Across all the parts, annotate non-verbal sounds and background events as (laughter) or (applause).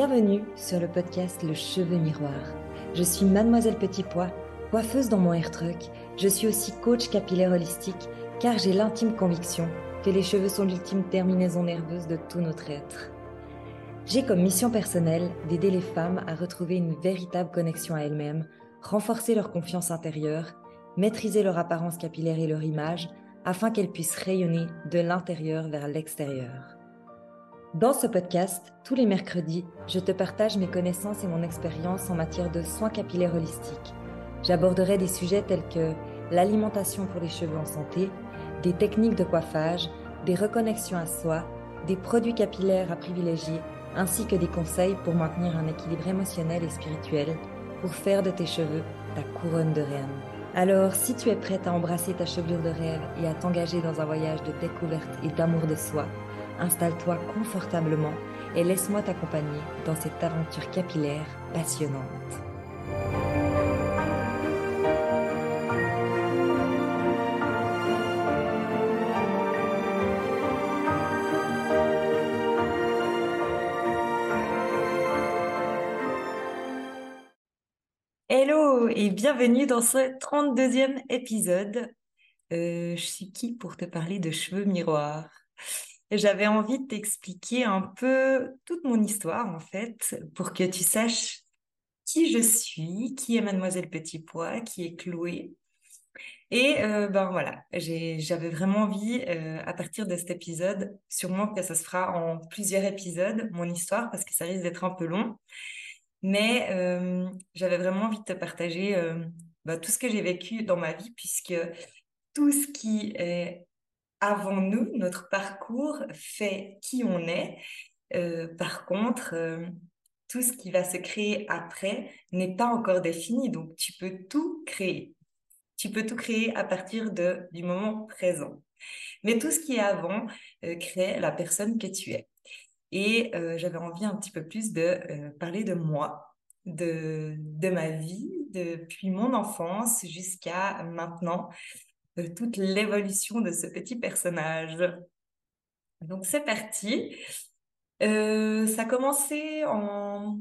Bienvenue sur le podcast Le Cheveu Miroir. Je suis Mademoiselle Petit Pois, coiffeuse dans mon hair truck. Je suis aussi coach capillaire holistique car j'ai l'intime conviction que les cheveux sont l'ultime terminaison nerveuse de tout notre être. J'ai comme mission personnelle d'aider les femmes à retrouver une véritable connexion à elles-mêmes, renforcer leur confiance intérieure, maîtriser leur apparence capillaire et leur image afin qu'elles puissent rayonner de l'intérieur vers l'extérieur. Dans ce podcast, tous les mercredis, je te partage mes connaissances et mon expérience en matière de soins capillaires holistiques. J'aborderai des sujets tels que l'alimentation pour les cheveux en santé, des techniques de coiffage, des reconnexions à soi, des produits capillaires à privilégier, ainsi que des conseils pour maintenir un équilibre émotionnel et spirituel pour faire de tes cheveux ta couronne de reine. Alors, si tu es prête à embrasser ta chevelure de rêve et à t'engager dans un voyage de découverte et d'amour de soi, installe-toi confortablement et laisse-moi t'accompagner dans cette aventure capillaire passionnante. Hello et bienvenue dans ce 32e épisode. Euh, je suis qui pour te parler de cheveux miroirs? J'avais envie de t'expliquer un peu toute mon histoire, en fait, pour que tu saches qui je suis, qui est Mademoiselle Petit Pois, qui est Chloé. Et euh, ben voilà, j'avais vraiment envie, euh, à partir de cet épisode, sûrement que ça se fera en plusieurs épisodes, mon histoire, parce que ça risque d'être un peu long. Mais euh, j'avais vraiment envie de te partager ben, tout ce que j'ai vécu dans ma vie, puisque tout ce qui est avant nous, notre parcours fait qui on est? Euh, par contre, euh, tout ce qui va se créer après n'est pas encore défini, donc tu peux tout créer. Tu peux tout créer à partir de, du moment présent. Mais tout ce qui est avant euh, crée la personne que tu es. Et j'avais envie un petit peu plus de parler de moi, de, de ma vie, depuis mon enfance jusqu'à maintenant, toute l'évolution de ce petit personnage. Donc c'est parti. Euh, ça a commencé en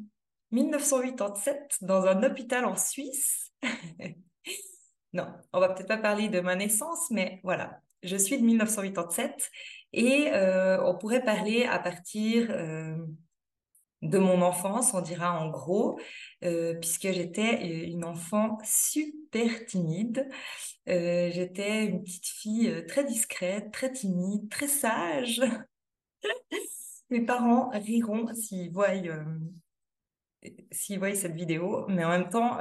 1987 dans un hôpital en Suisse. (laughs) non, on va peut-être pas parler de ma naissance, mais voilà, je suis de 1987 et euh, on pourrait parler à partir euh, de mon enfance, on dira en gros, euh, puisque j'étais euh, une enfant super timide. Euh, j'étais une petite fille très discrète, très timide, très sage. (laughs) Mes parents riront s'ils voient, s'ils voient cette vidéo, mais en même temps,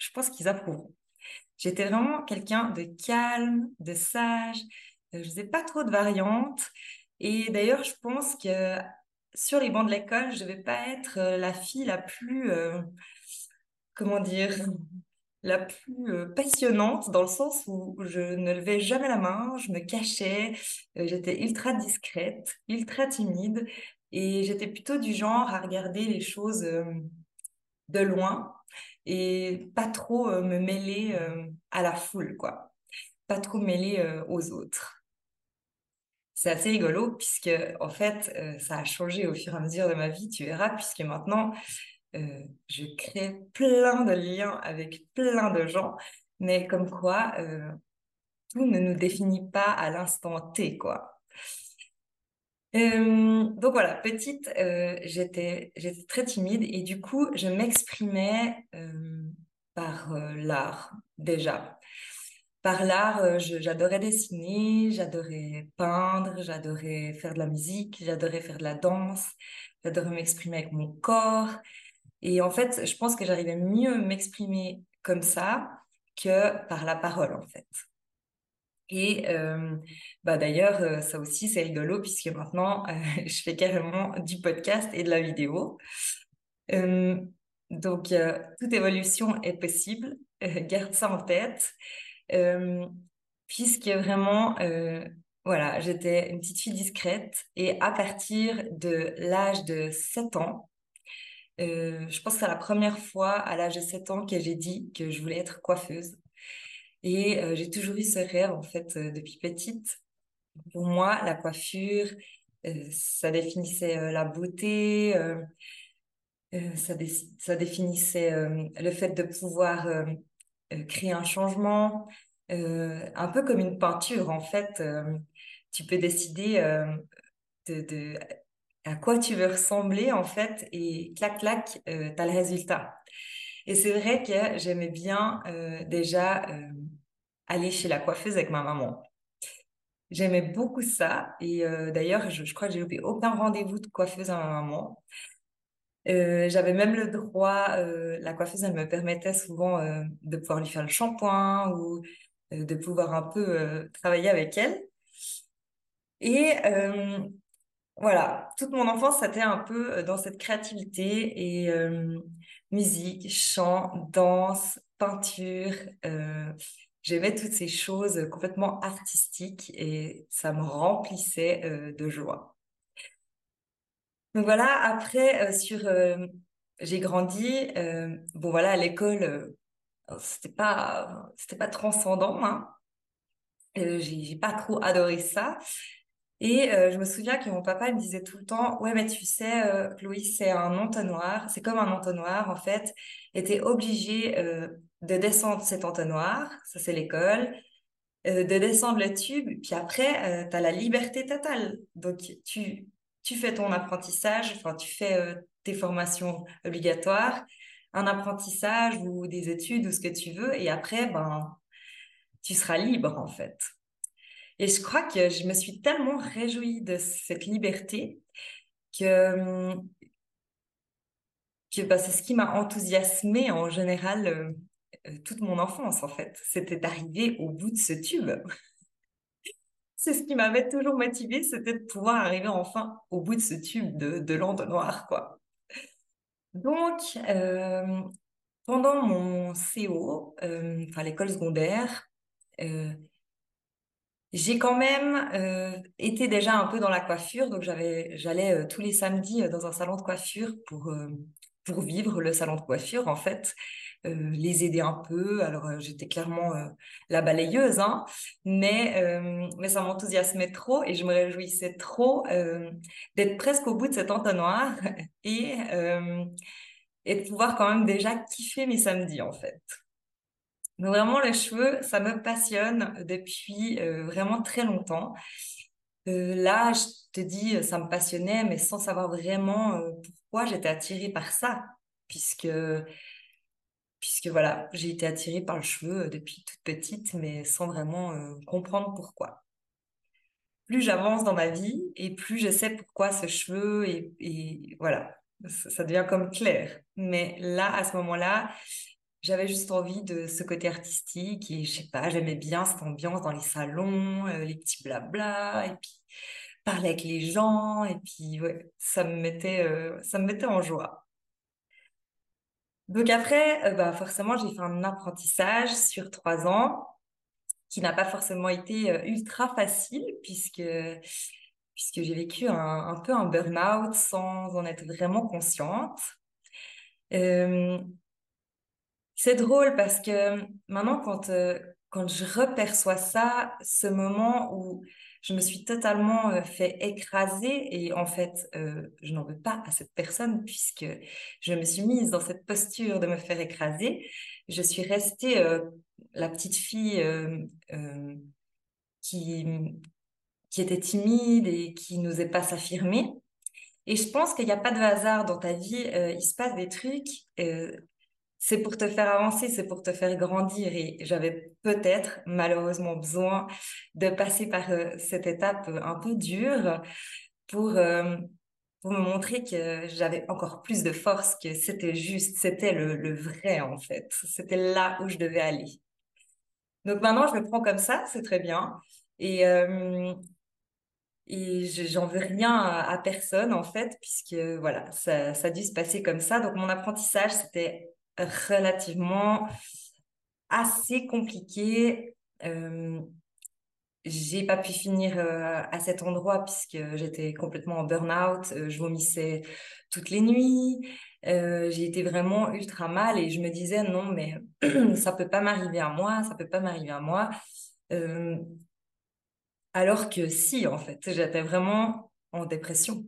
je pense qu'ils approuveront. J'étais vraiment quelqu'un de calme, de sage. je faisais pas trop de variantes. Et d'ailleurs, je pense que sur les bancs de l'école, je ne vais pas être euh, la fille la plus, euh, comment dire, (laughs) la plus euh, passionnante dans le sens où je ne levais jamais la main, je me cachais, j'étais ultra discrète, ultra timide et j'étais plutôt du genre à regarder les choses de loin et pas trop me mêler à la foule, quoi. Pas trop mêler aux autres c'est assez rigolo puisque en fait euh, ça a changé au fur et à mesure de ma vie tu verras puisque maintenant euh, je crée plein de liens avec plein de gens. Mais comme quoi euh, tout ne nous définit pas à l'instant T quoi. Donc voilà petite j'étais j'étais très timide et du coup je m'exprimais par l'art déjà par l'art, euh, j'adorais dessiner, j'adorais peindre, j'adorais faire de la musique, j'adorais faire de la danse, j'adorais m'exprimer avec mon corps. Et en fait, je pense que j'arrivais mieux m'exprimer comme ça que par la parole, en fait. Et euh, bah d'ailleurs, euh, ça aussi, c'est rigolo puisque maintenant, (laughs) je fais carrément du podcast et de la vidéo. donc, toute évolution est possible. garde ça en tête. Puisque vraiment, voilà, j'étais une petite fille discrète et à partir de l'âge de 7 ans, je pense que c'est la première fois à l'âge de 7 ans que j'ai dit que je voulais être coiffeuse. Et j'ai toujours eu ce rêve, en fait, depuis petite. Pour moi, la coiffure, ça définissait la beauté, ça, ça, définissait le fait de pouvoir créer un changement, un peu comme une peinture en fait. tu peux décider de, à quoi tu veux ressembler en fait et clac clac, tu as le résultat. Et c'est vrai que j'aimais bien déjà aller chez la coiffeuse avec ma maman. J'aimais beaucoup ça. Et euh, d'ailleurs, je, crois que j'ai loupé aucun rendez-vous de coiffeuse à ma maman. Euh, j'avais même le droit, euh, la coiffeuse, elle me permettait souvent de pouvoir lui faire le shampoing ou de pouvoir un peu travailler avec elle. Et voilà, toute mon enfance, c'était un peu dans cette créativité et musique, chant, danse, peinture j'aimais toutes ces choses complètement artistiques et ça me remplissait euh, de joie. Donc voilà, après, euh, sur, euh, j'ai grandi, bon voilà, à l'école, c'était pas, pas transcendant, hein. j'ai, pas trop adoré ça. Et je me souviens que mon papa me disait tout le temps, ouais, mais tu sais, Chloé, c'est un entonnoir, c'est comme un entonnoir, en fait, et t'es obligé de descendre cet entonnoir, ça c'est l'école, euh, de descendre le tube, puis après, euh, tu as la liberté totale. Donc, tu, tu fais ton apprentissage, enfin, tu fais euh, tes formations obligatoires, un apprentissage ou des études ou ce que tu veux, et après, ben, tu seras libre en fait. Et je crois que je me suis tellement réjouie de cette liberté que, hum, que bah, c'est ce qui m'a enthousiasmée en général euh, toute mon enfance, en fait. C'était d'arriver au bout de ce tube. C'est ce qui m'avait toujours motivée, c'était de pouvoir arriver enfin au bout de ce tube de, de noir, quoi. Donc, euh, pendant mon CO, euh, enfin l'école secondaire, j'ai quand même été déjà un peu dans la coiffure, donc j'avais, j'allais tous les samedis dans un salon de coiffure pour pour vivre le salon de coiffure en fait. Euh, les aider un peu. Alors, euh, j'étais clairement euh, la balayeuse, hein, mais, mais ça m'enthousiasmait trop et je me réjouissais trop d'être presque au bout de cet entonnoir (laughs) et, et de pouvoir quand même déjà kiffer mes samedis, en fait. Donc vraiment, les cheveux, ça me passionne depuis vraiment très longtemps. là, je te dis, ça me passionnait, mais sans savoir vraiment pourquoi j'étais attirée par ça, puisque puisque voilà, j'ai été attirée par le cheveu euh, depuis toute petite, mais sans vraiment euh, comprendre pourquoi. Plus j'avance dans ma vie et plus je sais pourquoi ce cheveu et, voilà, ça, devient comme clair. Mais là, à ce moment-là, j'avais juste envie de ce côté artistique et je sais pas, j'aimais bien cette ambiance dans les salons, euh, les petits blabla et puis parler avec les gens et puis ouais, ça me mettait, ça me mettait en joie. Donc après, euh, bah forcément, j'ai fait un apprentissage sur trois ans qui n'a pas forcément été euh, ultra facile puisque puisque j'ai vécu un, peu un burn-out sans en être vraiment consciente. Euh, c'est drôle parce que maintenant, quand, quand je reperçois ça, ce moment où je me suis totalement fait écraser et en fait, je n'en veux pas à cette personne puisque je me suis mise dans cette posture de me faire écraser. Je suis restée la petite fille qui, qui était timide et qui n'osait pas s'affirmer. Et je pense qu'il n'y a pas de hasard dans ta vie, il se passe des trucs c'est pour te faire avancer, c'est pour te faire grandir. Et j'avais peut-être malheureusement besoin de passer par euh, cette étape euh, un peu dure pour, euh, pour me montrer que j'avais encore plus de force, que c'était juste, c'était le, vrai en fait. C'était là où je devais aller. Donc maintenant, je me prends comme ça, c'est très bien. Et, et j'en veux rien à, à, personne en fait, puisque voilà, ça, ça a dû se passer comme ça. Donc mon apprentissage, c'était relativement assez compliqué. Euh, j'ai pas pu finir euh, à cet endroit puisque j'étais complètement en burn-out, euh, je vomissais toutes les nuits, euh, j'ai été vraiment ultra mal et je me disais non mais (clears throat) ça peut pas m'arriver à moi, ça peut pas m'arriver à moi. alors que si en fait, j'étais vraiment en dépression.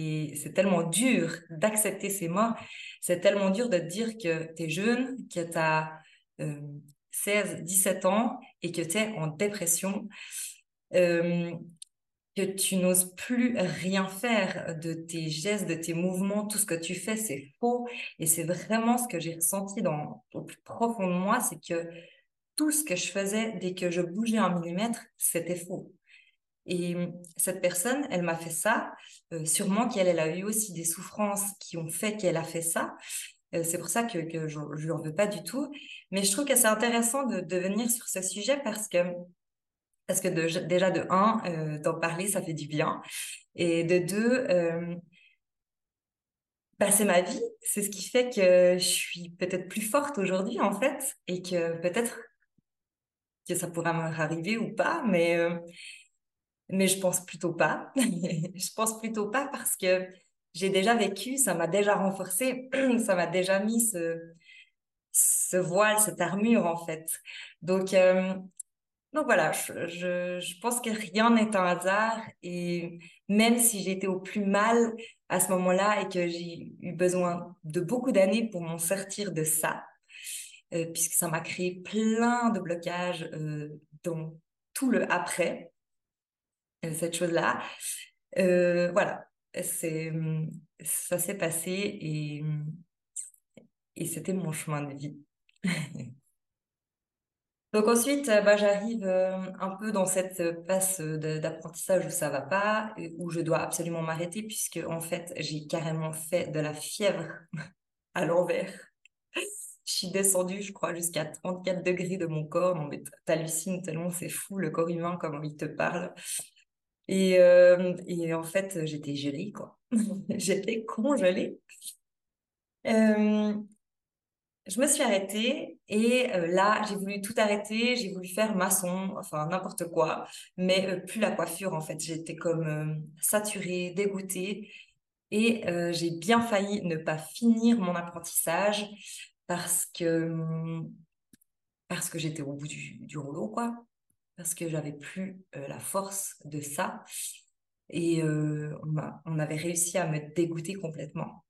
Et c'est tellement dur d'accepter ces morts. C'est tellement dur de te dire que tu es jeune, que tu as 16, 17 ans et que tu es en dépression. Euh, que tu n'oses plus rien faire de tes gestes, de tes mouvements, tout ce que tu fais, c'est faux. Et c'est vraiment ce que j'ai ressenti dans, au plus profond de moi, c'est que tout ce que je faisais dès que je bougeais un millimètre, c'était faux. Et cette personne, elle m'a fait ça, euh, sûrement qu'elle elle a eu aussi des souffrances qui ont fait qu'elle a fait ça. Euh, c'est pour ça que, je ne lui en veux pas du tout. Mais je trouve que c'est intéressant de, venir sur ce sujet parce que parce que déjà, de un, euh, d'en parler, ça fait du bien. Et de deux, bah, c'est ma vie. C'est ce qui fait que je suis peut-être plus forte aujourd'hui, en fait. Et que peut-être que ça pourra m'arriver ou pas. Mais, mais je pense plutôt pas. (laughs) je pense plutôt pas parce que j'ai déjà vécu, ça m'a déjà renforcé, (clears throat) ça m'a déjà mis ce, ce voile, cette armure, en fait. Donc, donc voilà, je, je, pense que rien n'est un hasard et même si j'étais au plus mal à ce moment-là et que j'ai eu besoin de beaucoup d'années pour m'en sortir de ça, euh, puisque ça m'a créé plein de blocages euh, dans tout le après, euh, cette chose-là. voilà, c'est, ça s'est passé et, et c'était mon chemin de vie. (laughs) Donc ensuite, euh, bah, j'arrive euh, un peu dans cette passe d'apprentissage où ça va pas, où je dois absolument m'arrêter puisque en fait, j'ai carrément fait de la fièvre (laughs) à l'envers. Je suis descendue, je crois, jusqu'à 34 degrés de mon corps. Non, mais t'hallucines tellement c'est fou le corps humain, comment il te parle. Et, euh, et en fait, j'étais gelée, quoi. (laughs) j'étais congelée. Euh, je me suis arrêtée et euh, là, j'ai voulu tout arrêter, j'ai voulu faire maçon, enfin n'importe quoi, mais plus la coiffure en fait. J'étais comme saturée, dégoûtée et j'ai bien failli ne pas finir mon apprentissage parce que parce que j'étais au bout du, du rouleau quoi, parce que j'avais plus la force de ça et on, on avait réussi à me dégoûter complètement.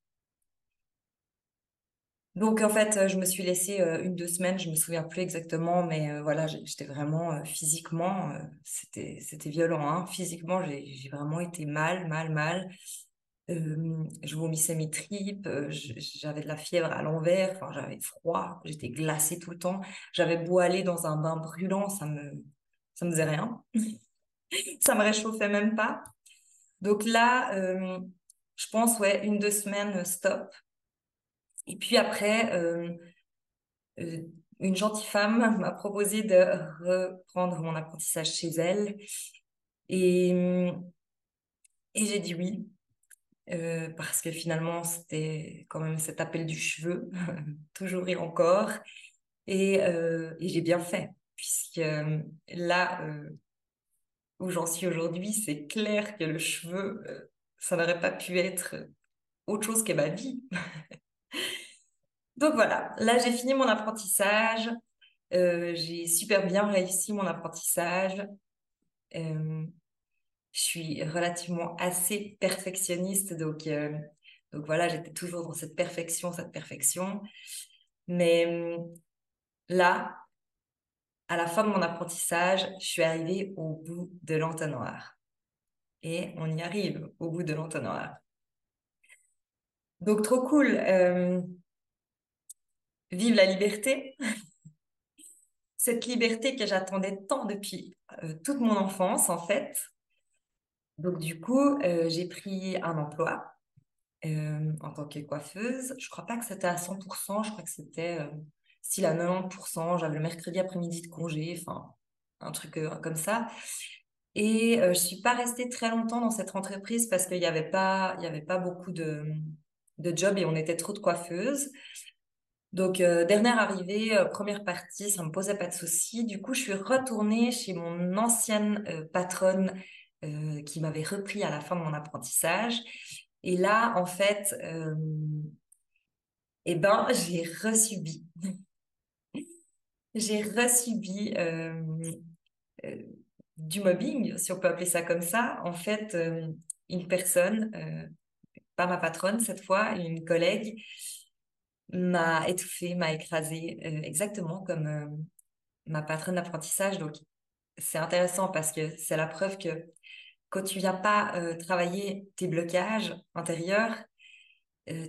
Donc en fait, je me suis laissée euh, une deux semaines, je me souviens plus exactement, mais euh, voilà, j'étais vraiment euh, physiquement, c'était c'était violent, hein. Physiquement, j'ai vraiment été mal, mal, mal. je vomissais mes tripes, j'avais de la fièvre à l'envers, j'avais froid, j'étais glacée tout le temps. J'avais beau aller dans un bain brûlant, ça me ça me faisait rien, (laughs) ça me réchauffait même pas. Donc là, je pense ouais une deux semaines stop. Et puis après, euh, euh, une gentille femme (laughs) m'a proposé de reprendre mon apprentissage chez elle. Et, et j'ai dit oui, euh, parce que finalement, c'était quand même cet appel du cheveu, (laughs) toujours et encore. Et, et j'ai bien fait, puisque là où j'en suis aujourd'hui, c'est clair que le cheveu, ça n'aurait pas pu être autre chose que ma vie. (laughs) Donc voilà, là j'ai fini mon apprentissage. Euh, j'ai super bien réussi mon apprentissage. Euh, je suis relativement assez perfectionniste, donc, euh, donc voilà, j'étais toujours dans cette perfection, cette perfection. Mais là, à la fin de mon apprentissage, je suis arrivée au bout de l'entonnoir. Et on y arrive au bout de l'entonnoir. Donc trop cool. vive la liberté. (laughs) Cette liberté que j'attendais tant depuis euh, toute mon enfance, en fait. Donc du coup, euh, j'ai pris un emploi euh, en tant que coiffeuse. Je crois pas que c'était à 100%, je crois que c'était style à 90%. J'avais le mercredi après-midi de congé, enfin un truc comme ça. Et je suis pas restée très longtemps dans cette entreprise parce qu'il n'y avait pas, avait pas beaucoup de de job et on était trop de coiffeuses. Donc, euh, dernière arrivée, euh, première partie, ça me posait pas de soucis. Du coup, je suis retournée chez mon ancienne euh, patronne qui m'avait repris à la fin de mon apprentissage. Et là, en fait, eh ben, j'ai resubi. J'ai resubi du mobbing, si on peut appeler ça comme ça. En fait, une personne pas ma patronne cette fois, une collègue m'a étouffée, m'a écrasée, euh, exactement comme euh, ma patronne d'apprentissage. Donc, c'est intéressant parce que c'est la preuve que quand tu viens pas euh, travailler tes blocages intérieurs,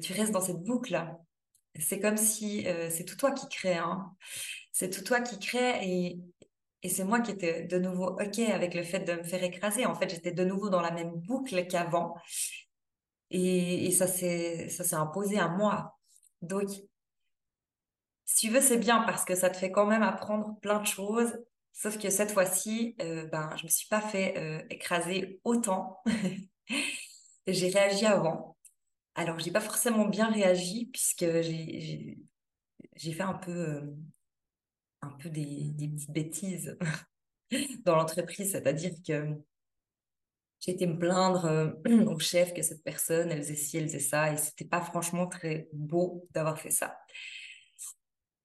tu restes dans cette boucle. C'est comme si c'est tout toi qui crée. Hein. C'est tout toi qui crée et, et c'est moi qui étais de nouveau OK avec le fait de me faire écraser. En fait, j'étais de nouveau dans la même boucle qu'avant. Et, et ça s'est imposé à moi. Donc, si tu veux, c'est bien parce que ça te fait quand même apprendre plein de choses. Sauf que cette fois-ci, euh, ben, je me suis pas fait euh, écraser autant. (laughs) j'ai réagi avant. Alors, j'ai pas forcément bien réagi puisque j'ai fait un peu, euh, un peu des, petites bêtises (laughs) dans l'entreprise. C'est-à-dire que été me plaindre euh, (clears throat) au chef que cette personne, elle faisait ci, elle faisait ça, et c'était pas franchement très beau d'avoir fait ça.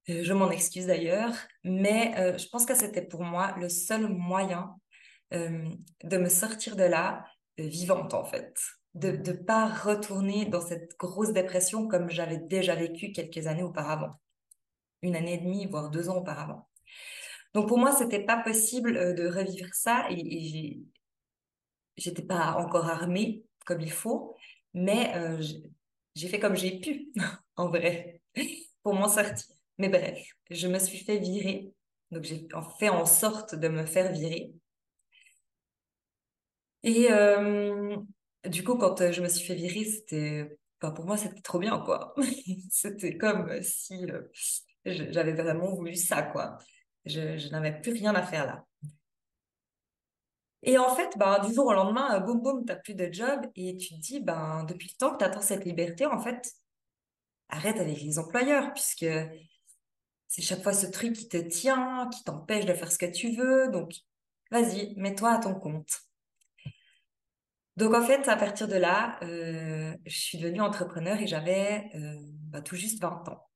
Euh, je m'en excuse d'ailleurs, mais euh, je pense que c'était pour moi le seul moyen de me sortir de là vivante en fait, de ne pas retourner dans cette grosse dépression comme j'avais déjà vécu quelques années auparavant, une année et demie, voire deux ans auparavant. Donc pour moi, c'était pas possible de revivre ça et, j'étais pas encore armée comme il faut, mais euh, j'ai fait comme j'ai pu, (laughs) en vrai, pour m'en sortir. Mais bref, je me suis fait virer. Donc j'ai fait en sorte de me faire virer. Et euh, du coup, quand euh, je me suis fait virer, c'était, pour moi, c'était trop bien, quoi. (laughs) c'était comme si j'avais vraiment voulu ça, quoi. je n'avais plus rien à faire là. Et en fait, ben, du jour au lendemain, euh, boum, boum, tu n'as plus de job et tu te dis, ben, depuis le temps que tu attends cette liberté, en fait, arrête avec les employeurs puisque c'est chaque fois ce truc qui te tient, qui t'empêche de faire ce que tu veux. Donc, vas-y, mets-toi à ton compte. Donc, en fait, à partir de là, euh, je suis devenue entrepreneur et j'avais euh, ben, tout juste 20 ans.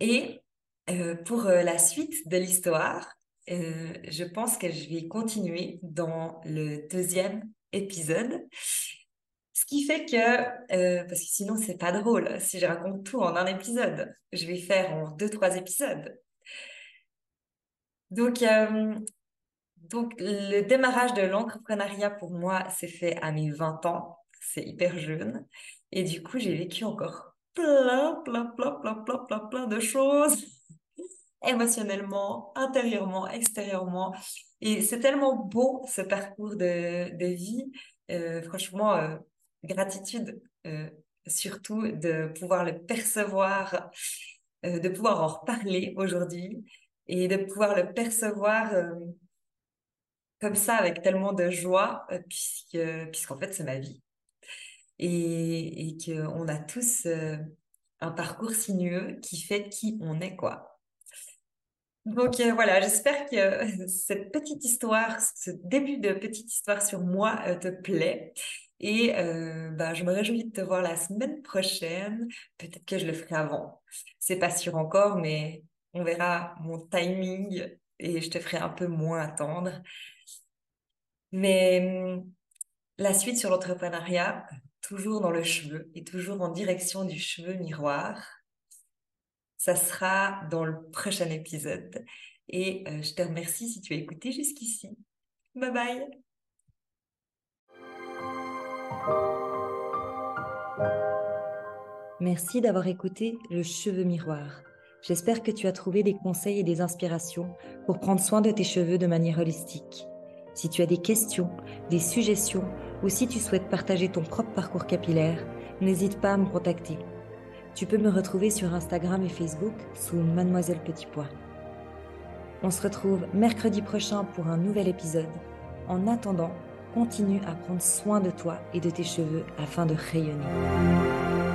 Et euh, pour euh, la suite de l'histoire, euh, je pense que je vais continuer dans le deuxième épisode. Ce qui fait que, parce que sinon c'est pas drôle, si je raconte tout en un épisode, je vais faire en deux, trois épisodes. Donc, donc le démarrage de l'entrepreneuriat pour moi s'est fait à mes 20 ans, c'est hyper jeune. Et du coup, j'ai vécu encore plein, plein, plein, plein, plein, plein, plein de choses (laughs) émotionnellement, intérieurement, extérieurement. Et c'est tellement beau ce parcours de, de vie. Euh, franchement, euh, gratitude euh, surtout de pouvoir le percevoir, de pouvoir en reparler aujourd'hui et de pouvoir le percevoir comme ça avec tellement de joie puisque puisqu'en fait c'est ma vie et, et qu'on a tous un parcours sinueux qui fait qui on est quoi. Donc euh, voilà, j'espère que euh, cette petite histoire, ce début de petite histoire sur moi euh, te plaît. Et bah, je me réjouis de te voir la semaine prochaine. Peut-être que je le ferai avant. C'est pas sûr encore, mais on verra mon timing et je te ferai un peu moins attendre. Mais hum, la suite sur l'entrepreneuriat, toujours dans le cheveu et toujours en direction du cheveu miroir. Ça sera dans le prochain épisode. Et euh, je te remercie si tu as écouté jusqu'ici. Bye bye. Merci d'avoir écouté Le Cheveu Miroir. J'espère que tu as trouvé des conseils et des inspirations pour prendre soin de tes cheveux de manière holistique. Si tu as des questions, des suggestions ou si tu souhaites partager ton propre parcours capillaire, n'hésite pas à me contacter. Tu peux me retrouver sur Instagram et Facebook sous Mademoiselle Petit Pois. On se retrouve mercredi prochain pour un nouvel épisode. En attendant, continue à prendre soin de toi et de tes cheveux afin de rayonner.